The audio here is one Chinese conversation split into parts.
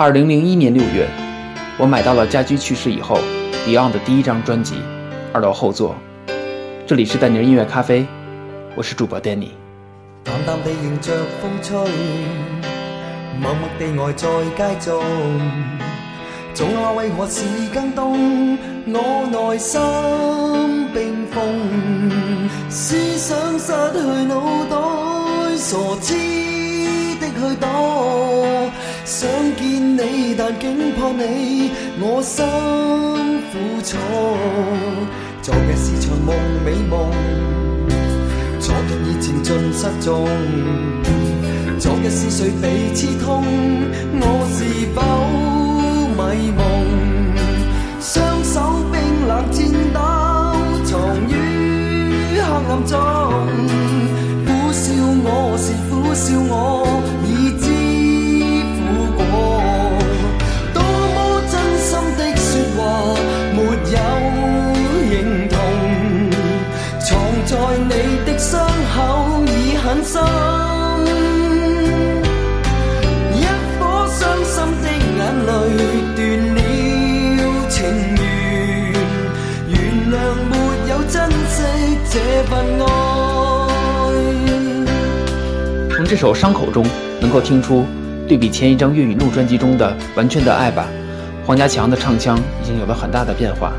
二零零一年六月，我买到了家驹去世以后 Beyond 的第一张专辑《二楼后座》。这里是带你音乐咖啡，我是主播 Danny。淡淡地迎着风吹，默默地呆在街中。早话为何是更冻？我内心冰封，思想失去脑袋，傻痴的去躲。想见你，但竟怕你，我心苦楚。昨日是场梦，美梦。昨日已情尽失踪。昨日是谁被刺痛？我是否迷蒙？双手冰冷颤抖，藏于黑暗中。苦笑我是苦笑我，从这首《伤口》中能够听出，对比前一张粤语录专辑中的《完全的爱吧》，黄家强的唱腔已经有了很大的变化。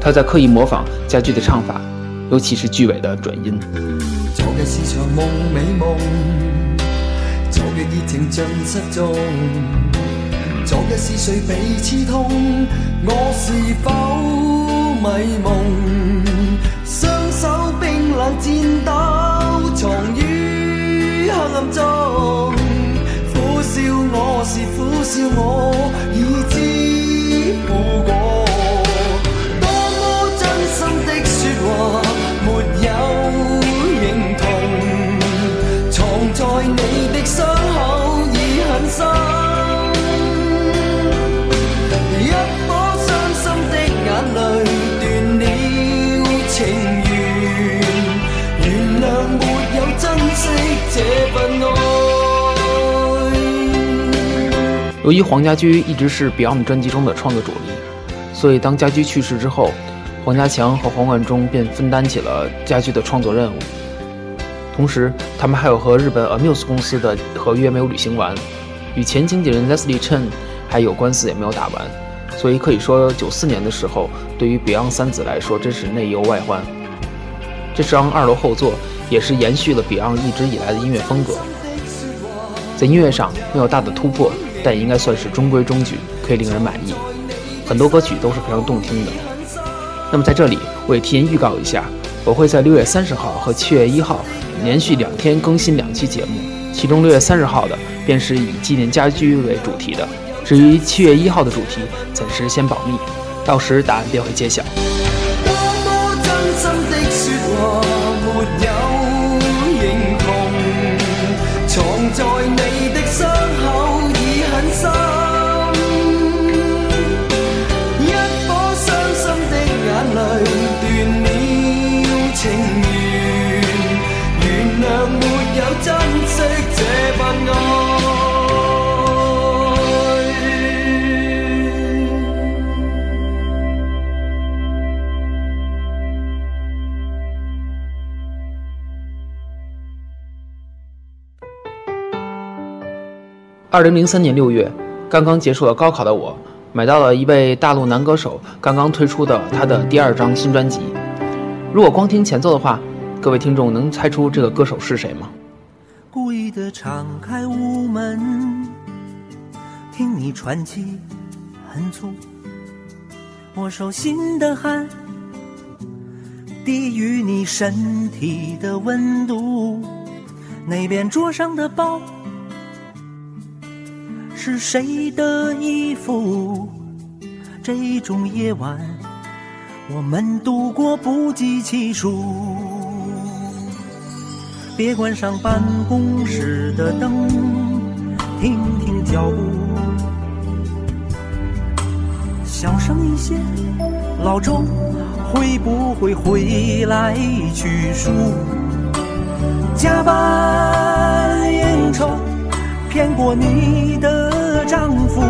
他在刻意模仿家驹的唱法，尤其是句尾的转音。昨日是场梦，美梦。昨日已情尽失踪。昨日是谁被刺痛？我是否迷蒙？颤抖，藏于黑暗中。苦笑我是苦笑我，已知苦果。由于黄家驹一直是 Beyond 专辑中的创作主力，所以当家驹去世之后，黄家强和黄贯中便分担起了家驹的创作任务。同时，他们还有和日本 Amuse 公司的合约没有履行完，与前经纪人 Leslie Chen 还有官司也没有打完，所以可以说，九四年的时候，对于 Beyond 三子来说，真是内忧外患。这张二楼后座也是延续了 Beyond 一直以来的音乐风格，在音乐上没有大的突破，但应该算是中规中矩，可以令人满意。很多歌曲都是非常动听的。那么在这里，我也提前预告一下，我会在六月三十号和七月一号连续两天更新两期节目，其中六月三十号的便是以纪念家居为主题的，至于七月一号的主题，暂时先保密，到时答案便会揭晓。二零零三年六月，刚刚结束了高考的我，买到了一位大陆男歌手刚刚推出的他的第二张新专辑。如果光听前奏的话，各位听众能猜出这个歌手是谁吗？故意的敞开屋门，听你喘气很粗，我手心的汗低于你身体的温度，那边桌上的包是谁的衣服？这种夜晚，我们度过不计其数。别关上办公室的灯，听听脚步，小声一些。老周会不会回来取书？加班应酬骗过你的丈夫，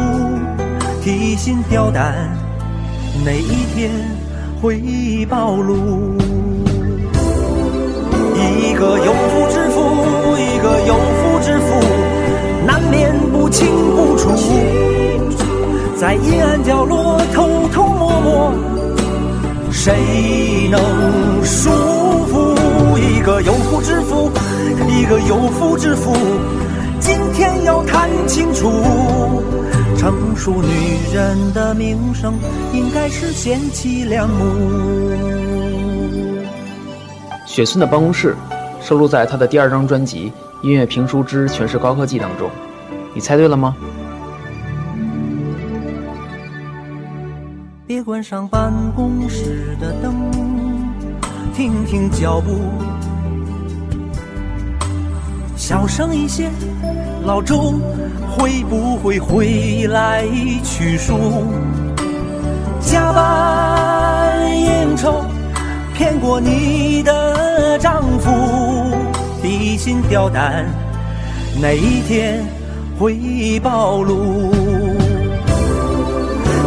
提心吊胆，哪一天会暴露？一个有夫之妇，一个有妇之妇，难免不清不楚，在阴暗角落偷偷摸摸，谁能舒服？一个有夫之妇，一个有妇之妇，今天要谈清女人的名声，应该是贤妻良母。雪村的办公室收录在他的第二张专辑《音乐评书之全是高科技》当中，你猜对了吗？别关上办公室的灯，听听脚步，小声一些，老周会不会回来取书？加班应酬。骗过你的丈夫，提心吊胆，哪一天会暴露？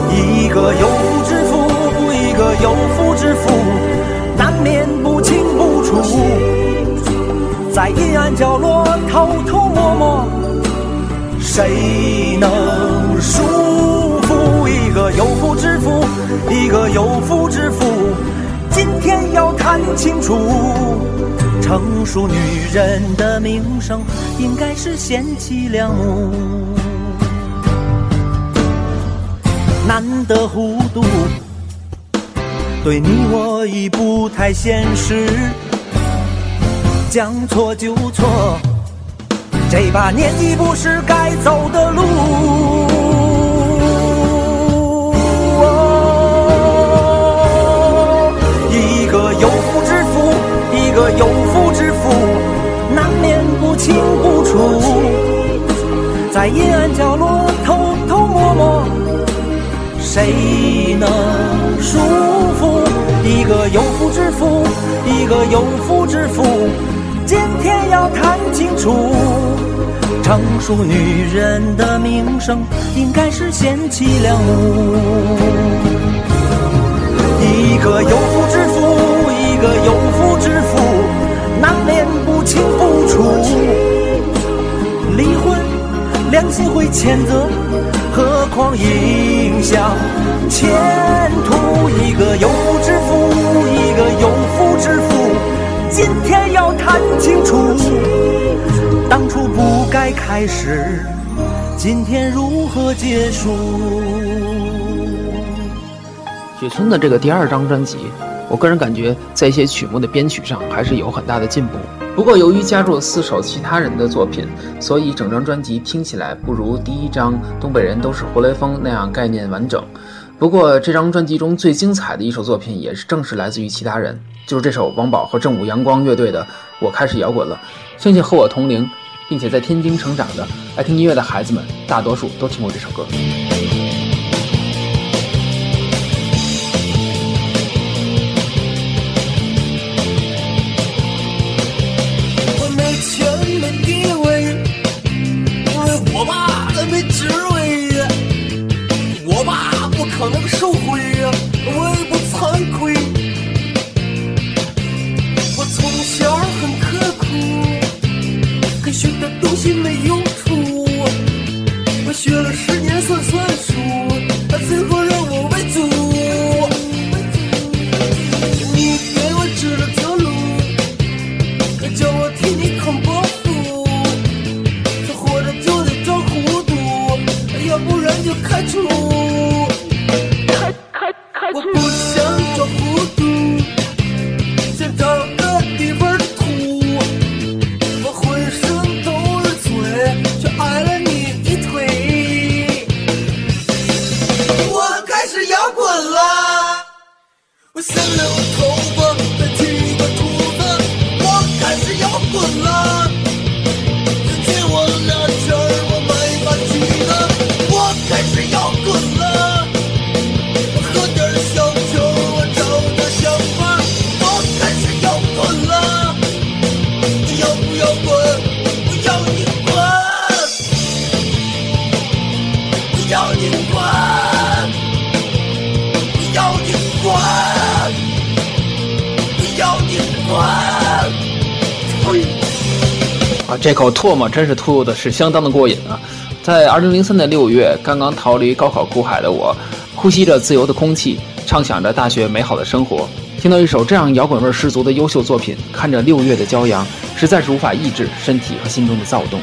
一个有夫之妇，一个有妇之妇，难免不清不楚，在阴暗角落偷偷摸摸，谁能束缚？一个有夫之妇，一个有妇之妇。今天要看清楚，成熟女人的名声应该是贤妻良母。难得糊涂，对你我已不太现实。将错就错，这把年纪不是该走的路。一个有夫之妇，一个有夫之妇难免不清不楚，在阴暗角落偷偷摸摸，谁能舒服？一个有夫之妇，一个有夫之妇，今天要谈清楚。成熟女人的名声，应该是贤妻良母。一个有夫之妇，一个有夫之妇。难免不清不楚，离婚良心会谴责，何况影响前途？一个有夫之妇，一个有夫之妇，今天要谈清楚，当初不该开始，今天如何结束？雪村的这个第二张专辑。我个人感觉，在一些曲目的编曲上还是有很大的进步。不过，由于加入了四首其他人的作品，所以整张专辑听起来不如第一张《东北人都是活雷锋》那样概念完整。不过，这张专辑中最精彩的一首作品，也是正是来自于其他人，就是这首王宝和正午阳光乐队的《我开始摇滚了》。相信和我同龄，并且在天津成长的爱听音乐的孩子们，大多数都听过这首歌。kaçmış 啊，这口唾沫真是吐的是相当的过瘾啊！在二零零三年六月，刚刚逃离高考苦海的我，呼吸着自由的空气，畅想着大学美好的生活，听到一首这样摇滚味十足的优秀作品，看着六月的骄阳，实在是无法抑制身体和心中的躁动。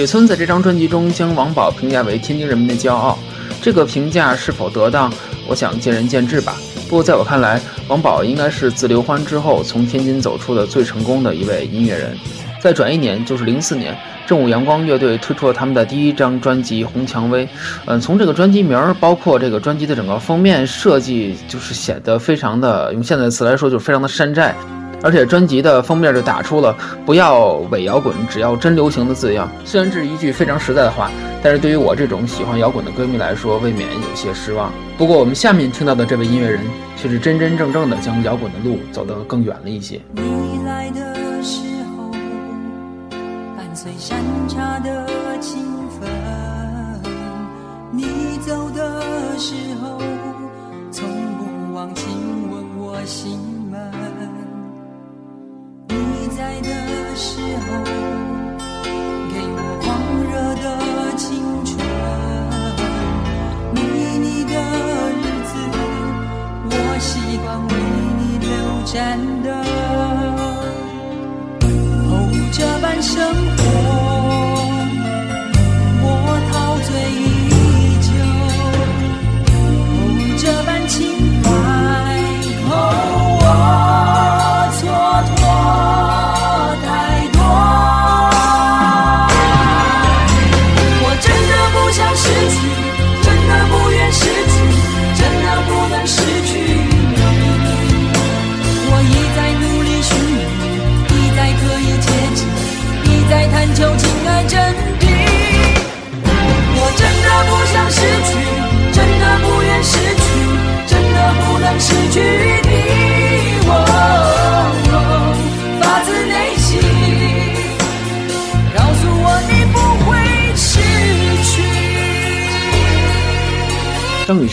雪村在这张专辑中将王宝评价为天津人民的骄傲，这个评价是否得当，我想见仁见智吧。不过在我看来，王宝应该是自刘欢之后从天津走出的最成功的一位音乐人。再转一年就是零四年，正午阳光乐队推出了他们的第一张专辑《红蔷薇》。嗯，从这个专辑名儿，包括这个专辑的整个封面设计，就是显得非常的，用现在词来说，就是非常的山寨。而且专辑的封面就打出了“不要伪摇滚，只要真流行”的字样。虽然这是一句非常实在的话，但是对于我这种喜欢摇滚的歌迷来说，未免有些失望。不过我们下面听到的这位音乐人，却是真真正正的将摇滚的路走得更远了一些。你来的时候，伴随山茶的清风；你走的时候，从不忘亲吻我心。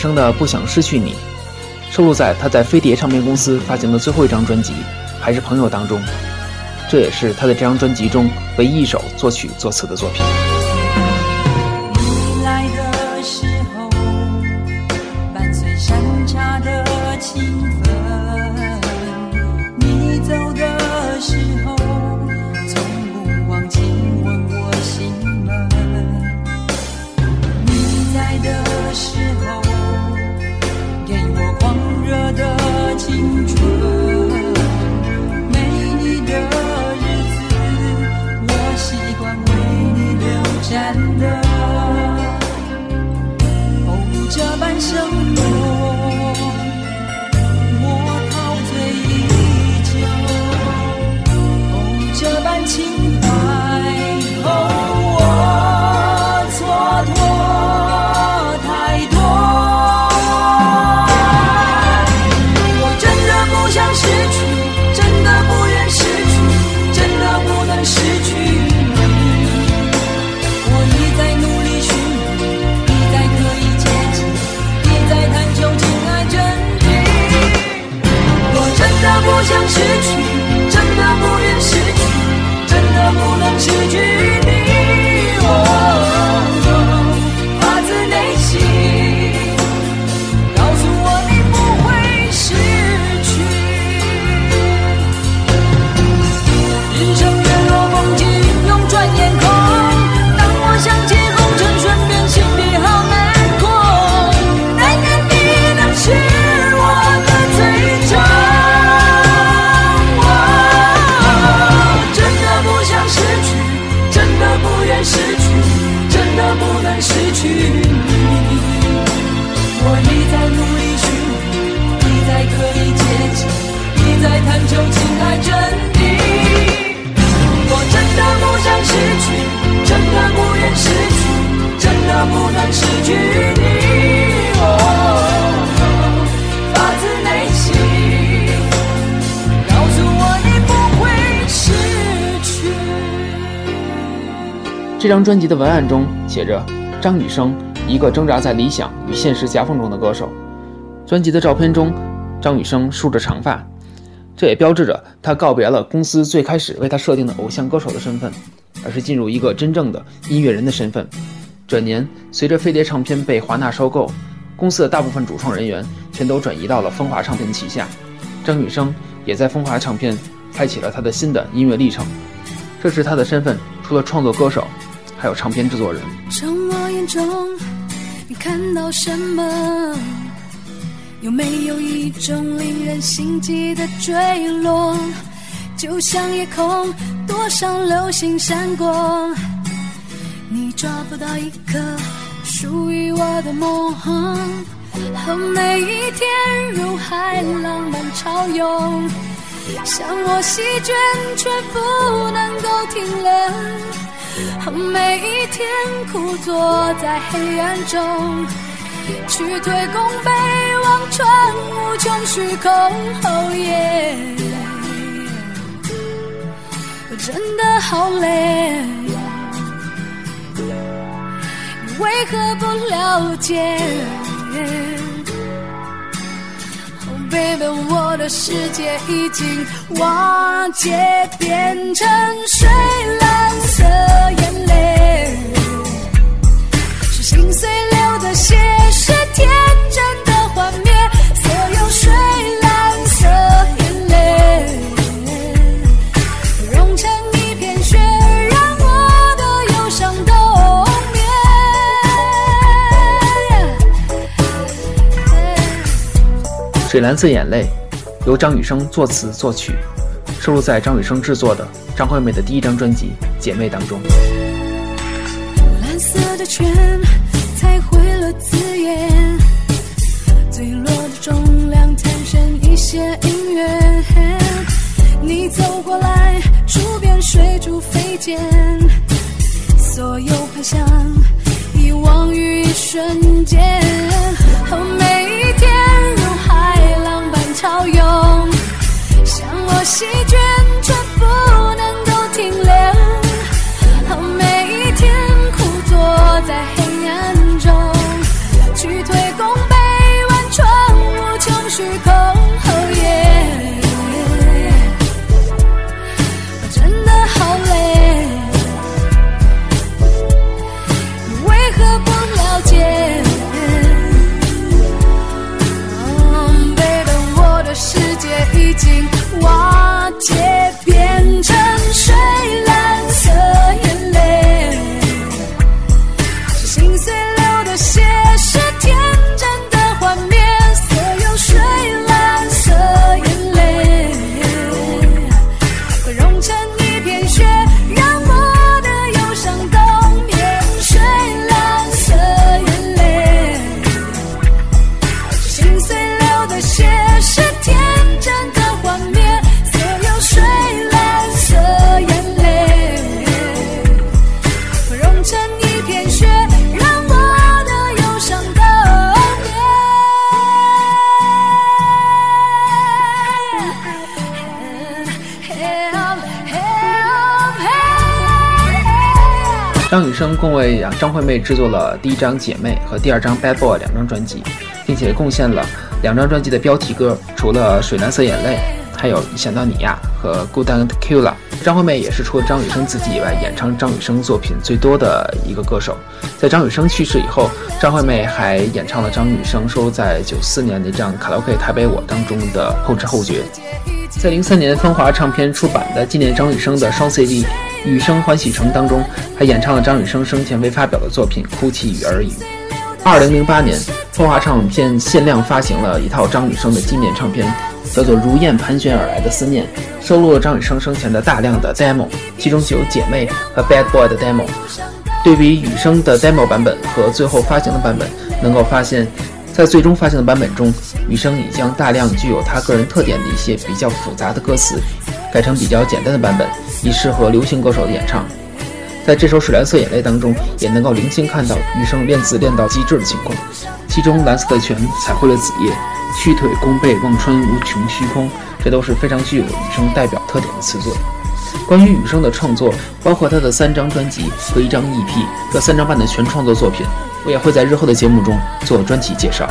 生的《不想失去你》收录在他在飞碟唱片公司发行的最后一张专辑《还是朋友》当中，这也是他在这张专辑中唯一一首作曲作词的作品。这张专辑的文案中写着：“张雨生，一个挣扎在理想与现实夹缝中的歌手。”专辑的照片中，张雨生梳着长发，这也标志着他告别了公司最开始为他设定的偶像歌手的身份，而是进入一个真正的音乐人的身份。转年，随着飞碟唱片被华纳收购，公司的大部分主创人员全都转移到了风华唱片旗下，张雨生也在风华唱片开启了他的新的音乐历程。这时他的身份除了创作歌手，还有唱片制作人。从我眼中，你看到什么？有没有一种令人心悸的坠落？就像夜空多少流星闪过，你抓不到一颗属于我的梦。和每一天如海浪般潮涌，像我席卷却不能够停留。每一天枯坐在黑暗中。去推弓背望穿无穷虚空，哦耶！我真的好累，你为何不了解 baby，我的世界已经瓦解，变成水蓝色眼泪，是心碎流的血。是天水蓝色眼泪》由张雨生作词作曲，收录在张雨生制作的张惠妹的第一张专辑《姐妹》当中。蓝色的圈彩绘了字眼，坠落的重量产生一些音乐。你走过来，触边水柱飞溅，所有幻想遗忘于一瞬间。哦，每一潮涌，向我席卷，却不生共为张惠妹制作了第一张《姐妹》和第二张《Bad Boy》两张专辑，并且贡献了两张专辑的标题歌，除了《水蓝色眼泪》，还有《想到你呀》和《Good and Tequila》。张惠妹也是除了张雨生自己以外，演唱张雨生作品最多的一个歌手。在张雨生去世以后，张惠妹还演唱了张雨生收在九四年的这张《卡拉 OK 台北我》当中的《后知后觉》。在零三年风华唱片出版的纪念张雨生的双 CD《雨生欢喜城》当中，还演唱了张雨生生前未发表的作品《哭泣与耳语》。二零零八年，风华唱片限量发行了一套张雨生的纪念唱片，叫做《如燕盘旋而来的思念》，收录了张雨生生前的大量的 demo，其中就有《姐妹》和《Bad Boy》的 demo。对比雨声的 demo 版本和最后发行的版本，能够发现，在最终发行的版本中，雨声已将大量具有他个人特点的一些比较复杂的歌词，改成比较简单的版本，以适合流行歌手的演唱。在这首《水蓝色眼泪》当中，也能够零星看到雨生练字练到极致的情况。其中，蓝色的泉，彩绘了子夜，屈腿弓背望穿无穷虚空，这都是非常具有雨生代表特点的词作。关于雨声的创作，包括他的三张专辑和一张 EP，这三张半的全创作作品，我也会在日后的节目中做专题介绍。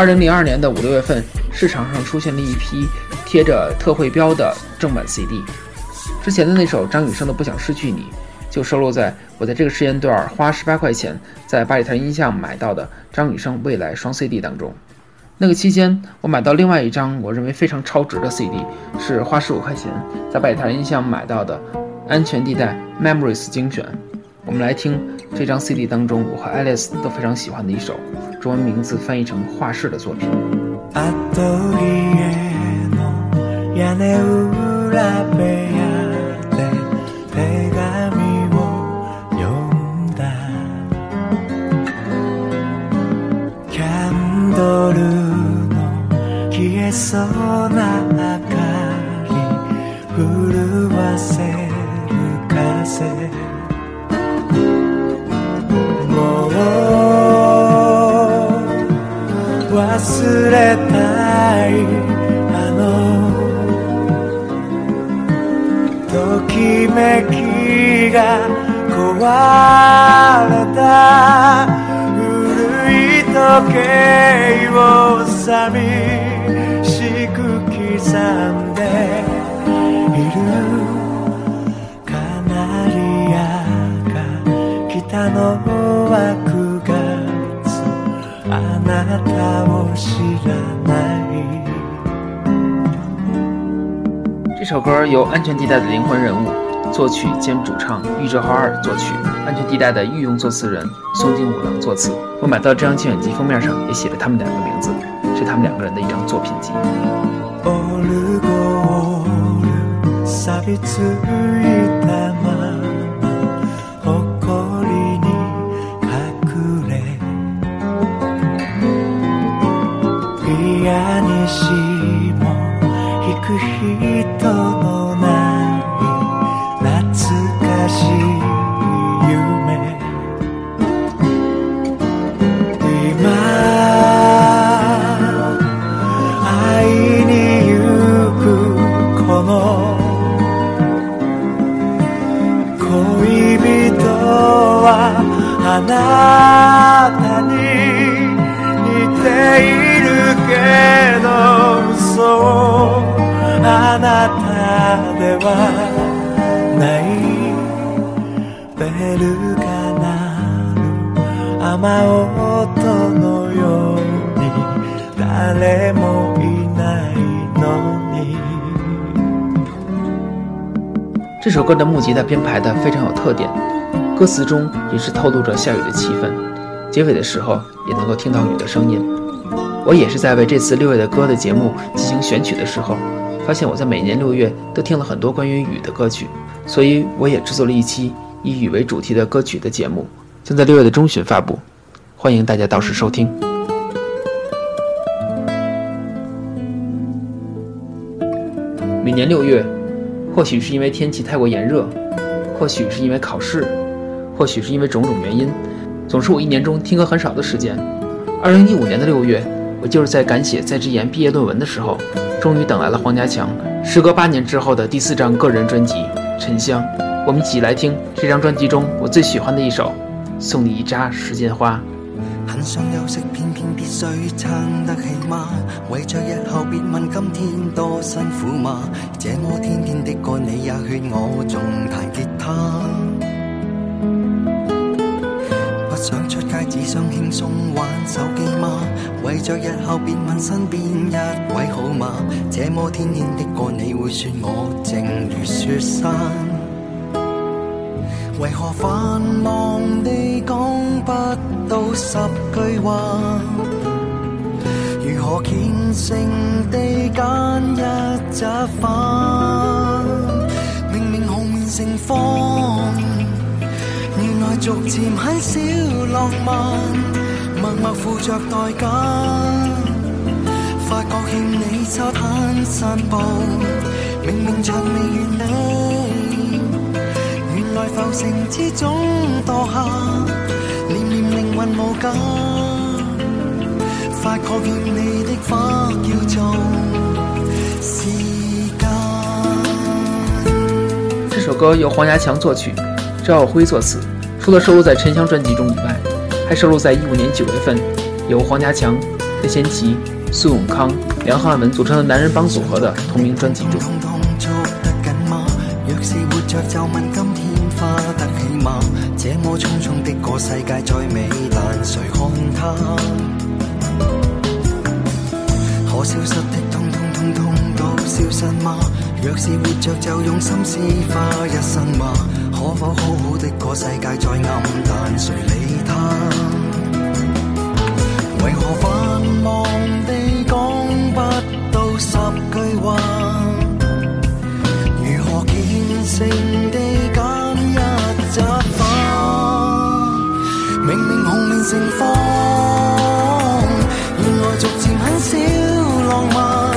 二零零二年的五六月份，市场上出现了一批贴着特惠标的正版 CD。之前的那首张雨生的《不想失去你》，就收录在我在这个时间段花十八块钱在八里台音像买到的张雨生未来双 CD 当中。那个期间，我买到另外一张我认为非常超值的 CD，是花十五块钱在八里台音像买到的《安全地带 Memories 精选》。我们来听这张 CD 当中我和 Alice 都非常喜欢的一首中文名字翻译成画室的作品。アトリエの屋 れたい。あのときめきが壊れた。古い時計を寂しく刻んでいる。カナリアが北の9这首歌由安全地带的灵魂人物作曲兼主唱玉哲豪二作曲，安全地带的御用作词人松井五郎作词。我买到这张精选集封面上也写了他们两个名字，是他们两个人的一张作品集。アニシモ弾く人のない懐かしい。这首歌的编排的非常有特点，歌词中也是透露着下雨的气氛，结尾的时候也能够听到雨的声音。我也是在为这次六月的歌的节目进行选曲的时候，发现我在每年六月都听了很多关于雨的歌曲，所以我也制作了一期以雨为主题的歌曲的节目，将在六月的中旬发布，欢迎大家到时收听。每年六月，或许是因为天气太过炎热，或许是因为考试，或许是因为种种原因，总是我一年中听歌很少的时间。二零一五年的六月，我就是在赶写在职研毕业论文的时候，终于等来了黄家强时隔八年之后的第四张个人专辑《沉香》。我们一起来听这张专辑中我最喜欢的一首《送你一扎时间花》。很想休息，偏偏必须撑得起嗎？為着日後別問今天多辛苦嗎？這麼天天的愛你，也劝我仲彈吉他。不想出街，只想輕鬆玩手機嗎？為着日後別問身邊一位好嗎？這麼天天的愛你，會說我靜如雪山。为何繁忙地讲不到十句话？如何虔诚地拣一扎花？明明红面盛放，原来逐渐很少浪漫，默默付着代价。发觉欠你沙滩散步，明明尚未完美，来浮城之中堕下，念念灵魂无价。发觉欠你的花叫做时间。这首歌由黄家强作曲，赵耀辉作词。除了收录在《沉香》专辑中以外，还收录在一五年九月份由黄家强、任贤齐、苏永康、梁汉文组成的男人帮组合的同名专辑中。花得起吗？这么匆匆的个世界再美，但谁看它？可消失的通通通通都消失吗？若是活着就用心思花一生吗？可否好好的个世界再暗淡，谁理他？盛放，原来逐渐很少浪漫，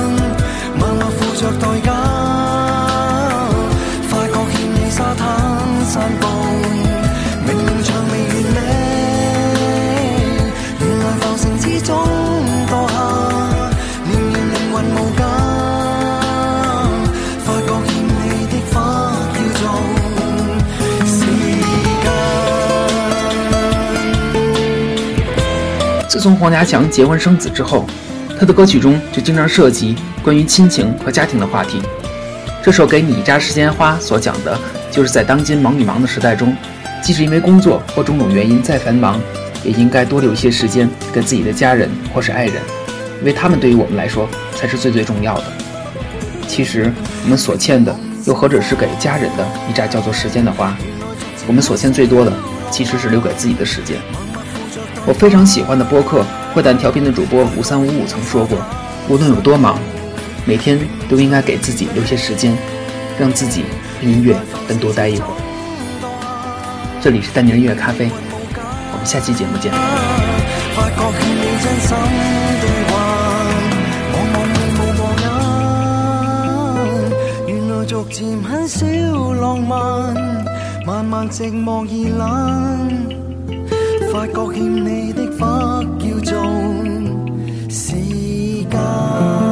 从黄家强结婚生子之后，他的歌曲中就经常涉及关于亲情和家庭的话题。这首《给你一扎时间花》所讲的，就是在当今忙与忙的时代中，即使因为工作或种种原因再繁忙，也应该多留一些时间给自己的家人或是爱人，因为他们对于我们来说才是最最重要的。其实我们所欠的，又何止是给家人的一扎叫做时间的花？我们所欠最多的，其实是留给自己的时间。我非常喜欢的播客《坏蛋调频》的主播五三五五曾说过，无论有多忙，每天都应该给自己留些时间，让自己和音乐单独待一会儿。这里是丹尼的音乐咖啡，我们下期节目见。發覺欠你真心對話，望望你無和眼，原來逐漸很少浪漫，慢慢寂寞而冷。发觉欠你的花叫做时间。